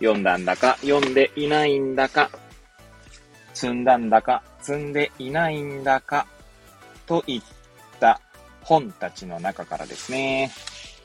読んだんだか読んでいないんだか、積んだんだか積んでいないんだか、といった本たちの中からですね、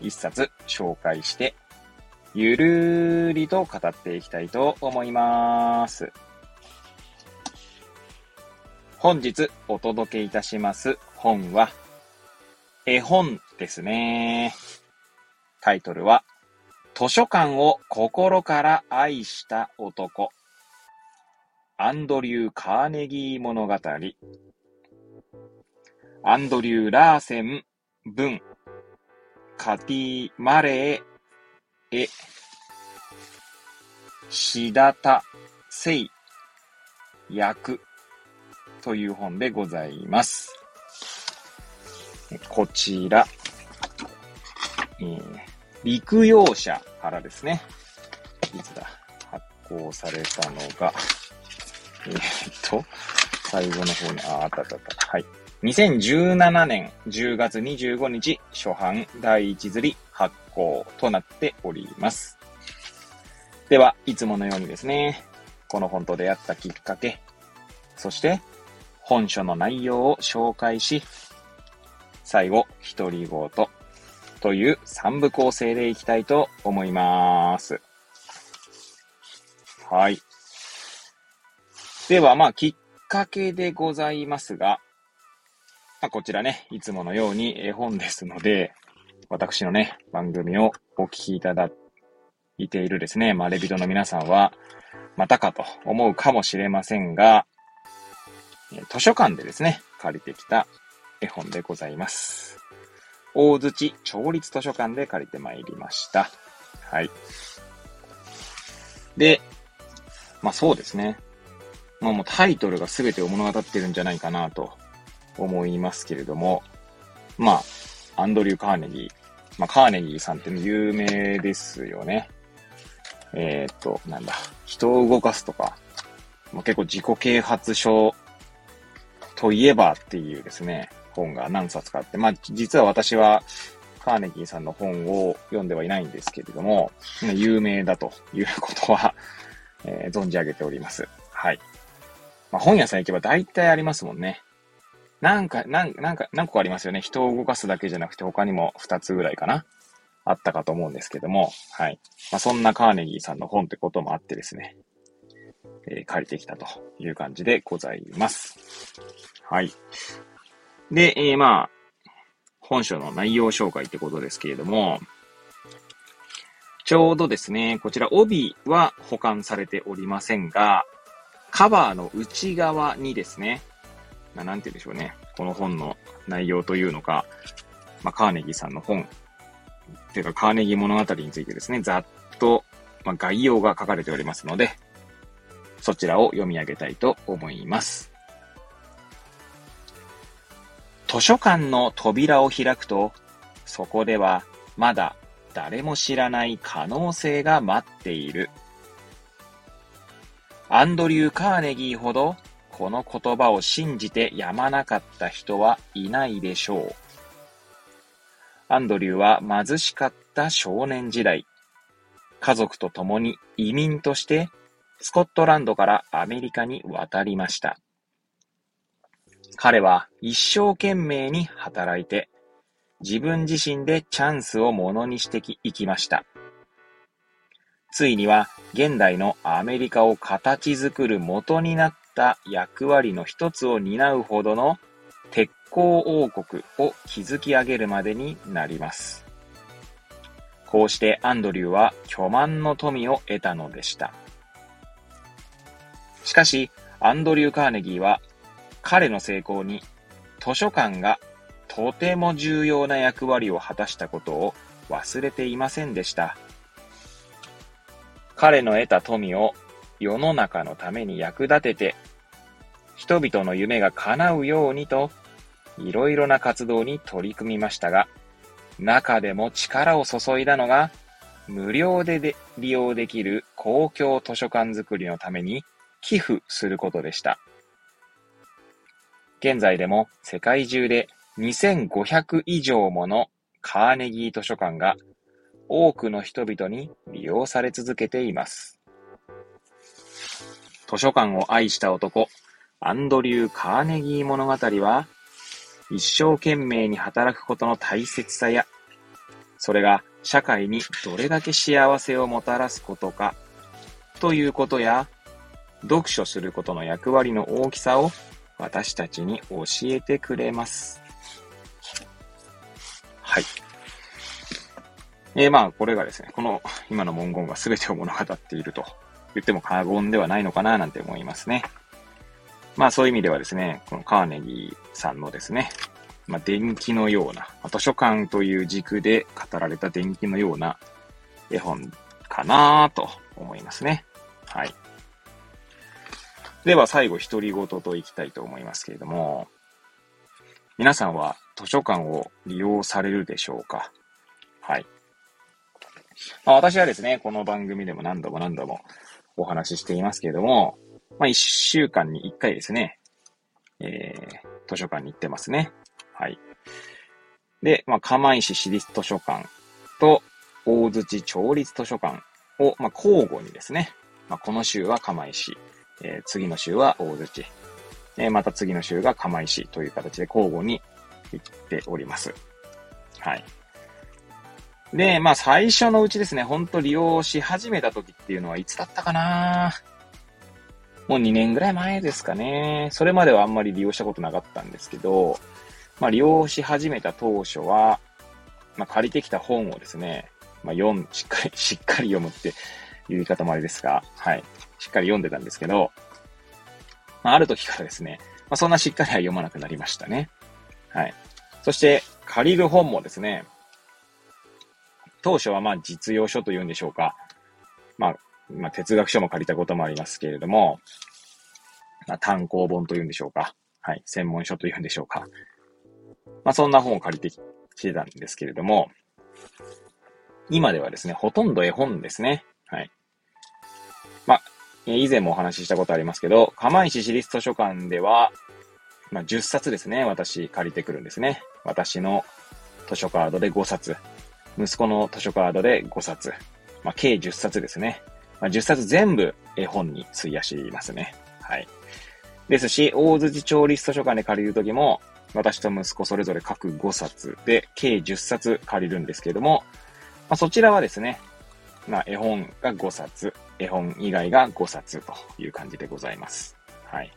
一冊紹介して、ゆるーりと語っていきたいと思います。本日お届けいたします本は、絵本ですね。タイトルは、図書館を心から愛した男。アンドリュー・カーネギー物語。アンドリュー・ラーセン文、カティ・マレー、エ、シダタ・セイ、役という本でございます。こちら、えー、陸用者からですね。いつだ発行されたのが、えー、っと、最後の方に、あ、あったあったあった。はい。2017年10月25日初版第1釣り発行となっております。では、いつものようにですね、この本と出会ったきっかけ、そして本書の内容を紹介し、最後、独り言という3部構成でいきたいと思います。はい。では、まあ、きっかけでございますが、まあ、こちらね、いつものように絵本ですので、私のね、番組をお聞きいただいているですね、まあ、レビトの皆さんは、またかと思うかもしれませんが、図書館でですね、借りてきた絵本でございます。大槌町立図書館で借りてまいりました。はい。で、まあそうですね。まあもうタイトルが全てを物語ってるんじゃないかなと思いますけれども、まあ、アンドリュー・カーネギー。まあ、カーネギーさんって有名ですよね。えー、っと、なんだ、人を動かすとか、まあ、結構自己啓発書といえばっていうですね、本が何冊かあって、まあ、実は私はカーネギーさんの本を読んではいないんですけれども、有名だということは、えー、存じ上げております。はい。まあ、本屋さん行けば大体ありますもんね。なんか、なん、なんか、何個ありますよね。人を動かすだけじゃなくて他にも2つぐらいかな。あったかと思うんですけども、はい。まあ、そんなカーネギーさんの本ってこともあってですね、えー、借りてきたという感じでございます。はい。で、えー、まあ、本書の内容紹介ってことですけれども、ちょうどですね、こちら帯は保管されておりませんが、カバーの内側にですね、ななんて言うんでしょうね。この本の内容というのか、まあ、カーネギーさんの本、ていうか、カーネギー物語についてですね、ざっと、まあ、概要が書かれておりますので、そちらを読み上げたいと思います。図書館の扉を開くと、そこではまだ誰も知らない可能性が待っている。アンドリュー・カーネギーほどこの言葉を信じてやまなかった人はいないでしょう。アンドリューは貧しかった少年時代、家族と共に移民としてスコットランドからアメリカに渡りました。彼は一生懸命に働いて、自分自身でチャンスをものにしていきました。ついには現代のアメリカを形作る元になった役割の一つを担うほどの鉄鋼王国を築き上げるまでになります。こうしてアンドリューは巨万の富を得たのでした。しかし、アンドリュー・カーネギーは彼の成功に図書館がとても重要な役割を果たしたことを忘れていませんでした。彼の得た富を世の中のために役立てて、人々の夢が叶うようにと、いろいろな活動に取り組みましたが、中でも力を注いだのが、無料でで利用できる公共図書館づくりのために寄付することでした。現在でも世界中で2500以上ものカーネギー図書館が多くの人々に利用され続けています。図書館を愛した男、アンドリュー・カーネギー物語は、一生懸命に働くことの大切さや、それが社会にどれだけ幸せをもたらすことか、ということや、読書することの役割の大きさを私たちに教えてくれます。はい。えー、まあ、これがですね、この今の文言が全てを物語っていると言っても過言ではないのかななんて思いますね。まあそういう意味ではですね、このカーネギーさんのですね、まあ電気のような、図書館という軸で語られた電気のような絵本かなと思いますね。はい。では最後、独り言といきたいと思いますけれども、皆さんは図書館を利用されるでしょうか？はい。まあ、私はですね、この番組でも何度も何度もお話ししていますけれども、まあ、一週間に一回ですね、えー、図書館に行ってますね。はい。で、まあ、釜石市立図書館と大槌町立図書館を、まあ、交互にですね、まあ、この週は釜石、えー、次の週は大槌、えー、また次の週が釜石という形で交互に行っております。はい。で、まあ最初のうちですね、ほんと利用し始めた時っていうのはいつだったかなもう2年ぐらい前ですかね。それまではあんまり利用したことなかったんですけど、まあ利用し始めた当初は、まあ借りてきた本をですね、まあ読ん、しっかり、しっかり読むって言い方もあれですが、はい。しっかり読んでたんですけど、まあある時からですね、まあそんなしっかりは読まなくなりましたね。はい。そして、借りる本もですね、当初はまあ実用書というんでしょうか。まあ、まあ、哲学書も借りたこともありますけれども、まあ、単行本というんでしょうか。はい。専門書というんでしょうか。まあ、そんな本を借りてきてたんですけれども、今ではですね、ほとんど絵本ですね。はい。まあ、以前もお話ししたことありますけど、釜石市立図書館では、まあ、10冊ですね、私借りてくるんですね。私の図書カードで5冊。息子の図書カードで5冊。まあ、計10冊ですね。まあ、10冊全部絵本に費やしますね。はい。ですし、大槌町立図書館で借りるときも、私と息子それぞれ各5冊で、計10冊借りるんですけれども、まあ、そちらはですね、まあ、絵本が5冊、絵本以外が5冊という感じでございます。はい。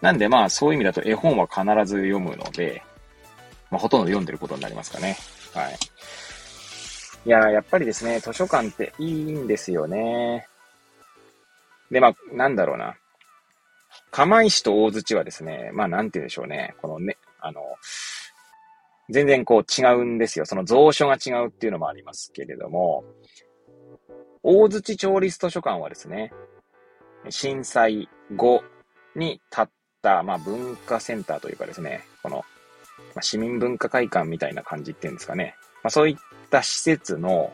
なんでまあ、そういう意味だと絵本は必ず読むので、まあ、ほとんど読んでることになりますかね。はい。いややっぱりですね、図書館っていいんですよね。で、まあ、なんだろうな。釜石と大槌はですね、まあ、なんて言うんでしょうね。このね、あの、全然こう違うんですよ。その蔵書が違うっていうのもありますけれども、大槌町立図書館はですね、震災後に建った、まあ、文化センターというかですね、このまあ、市民文化会館みたいな感じっていうんですかね。まあ、そういった施設の、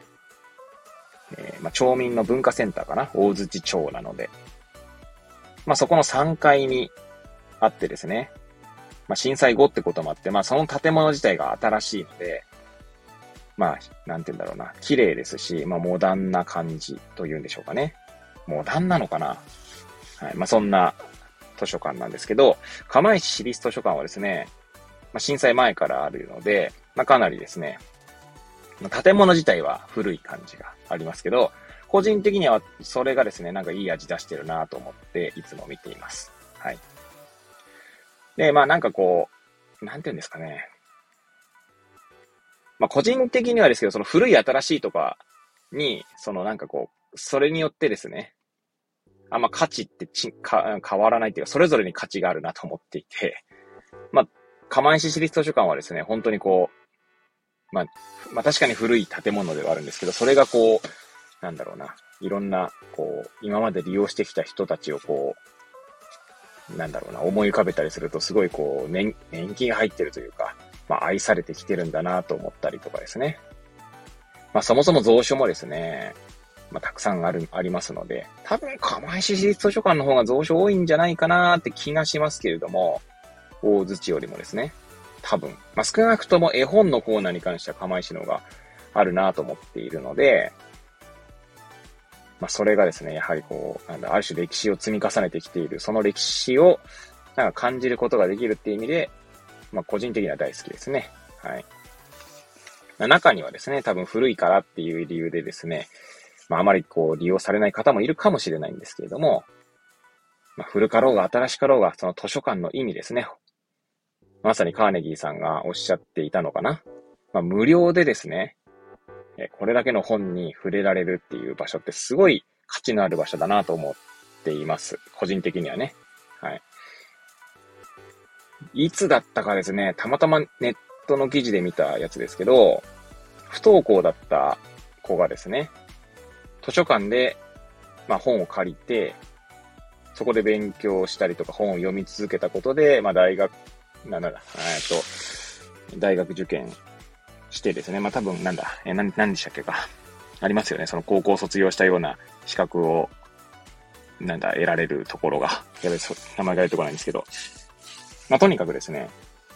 えー、まあ、町民の文化センターかな大槌町なので。まあ、そこの3階にあってですね。まあ、震災後ってこともあって、まあ、その建物自体が新しいので、まあ、なんて言うんだろうな。綺麗ですし、まあ、モダンな感じというんでしょうかね。モダンなのかなはい。まあ、そんな図書館なんですけど、釜石市立図書館はですね、まあ、震災前からあるので、まあ、かなりですね、ま建物自体は古い感じがありますけど、個人的にはそれがですね、なんかいい味出してるなと思っていつも見ています。はい。で、まあなんかこう、なんて言うんですかね。まあ個人的にはですけど、その古い新しいとかに、そのなんかこう、それによってですね、あんま価値ってちか変わらないっていうか、それぞれに価値があるなと思っていて、まあ、釜石市立図書館はですね、本当にこう、まあ、まあ確かに古い建物ではあるんですけど、それがこう、なんだろうな、いろんな、こう、今まで利用してきた人たちをこう、なんだろうな、思い浮かべたりすると、すごいこう、年、年金が入ってるというか、まあ、愛されてきてるんだなと思ったりとかですね。まあ、そもそも蔵書もですね、まあ、たくさんある、ありますので、多分、釜石市立図書館の方が蔵書多いんじゃないかなって気がしますけれども、大槌よりもですね、多分、まあ、少なくとも絵本のコーナーに関しては釜石の方があるなと思っているので、まあ、それがですね、やはりこう、なんだ、ある種歴史を積み重ねてきている、その歴史を、なんか感じることができるっていう意味で、まあ、個人的には大好きですね。はい。中にはですね、多分古いからっていう理由でですね、まあ、あまりこう利用されない方もいるかもしれないんですけれども、まあ、古かろうが新しかろうが、その図書館の意味ですね。まさにカーネギーさんがおっしゃっていたのかな。まあ、無料でですね、これだけの本に触れられるっていう場所ってすごい価値のある場所だなと思っています。個人的にはね。はい。いつだったかですね、たまたまネットの記事で見たやつですけど、不登校だった子がですね、図書館で、まあ、本を借りて、そこで勉強したりとか本を読み続けたことで、まあ、大学、なんだ、えっと、大学受験してですね、まあ、多分、なんだ、えー、何、でしたっけか。ありますよね。その高校卒業したような資格を、なんだ、得られるところが。やべ、名前が出てこないんですけど。まあ、とにかくですね、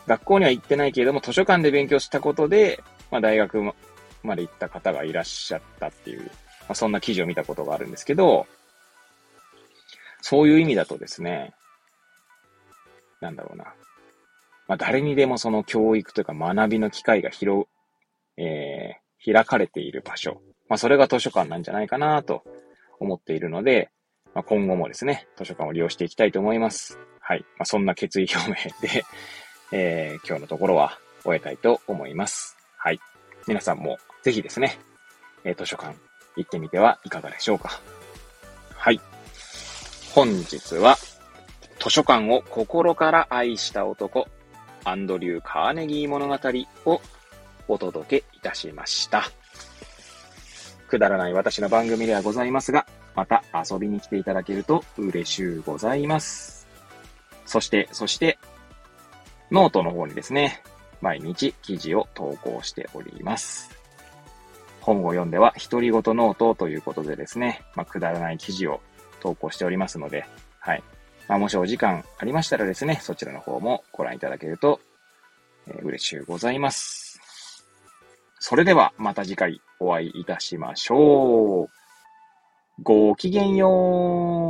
学校には行ってないけれども、図書館で勉強したことで、まあ、大学まで行った方がいらっしゃったっていう、まあ、そんな記事を見たことがあるんですけど、そういう意味だとですね、なんだろうな。まあ、誰にでもその教育というか学びの機会が広、えー、開かれている場所。まあ、それが図書館なんじゃないかなと思っているので、まあ、今後もですね、図書館を利用していきたいと思います。はい。まあ、そんな決意表明で、えー、今日のところは終えたいと思います。はい。皆さんもぜひですね、えー、図書館行ってみてはいかがでしょうか。はい。本日は、図書館を心から愛した男、アンドリュー・カーネギー物語をお届けいたしました。くだらない私の番組ではございますが、また遊びに来ていただけると嬉しゅうございます。そして、そして、ノートの方にですね、毎日記事を投稿しております。本を読んでは、独り言ノートということでですね、まあ、くだらない記事を投稿しておりますので、はい。まあ、もしお時間ありましたらですね、そちらの方もご覧いただけると、えー、嬉しゅうございます。それでは、また次回お会いいたしましょう。ごきげんよう。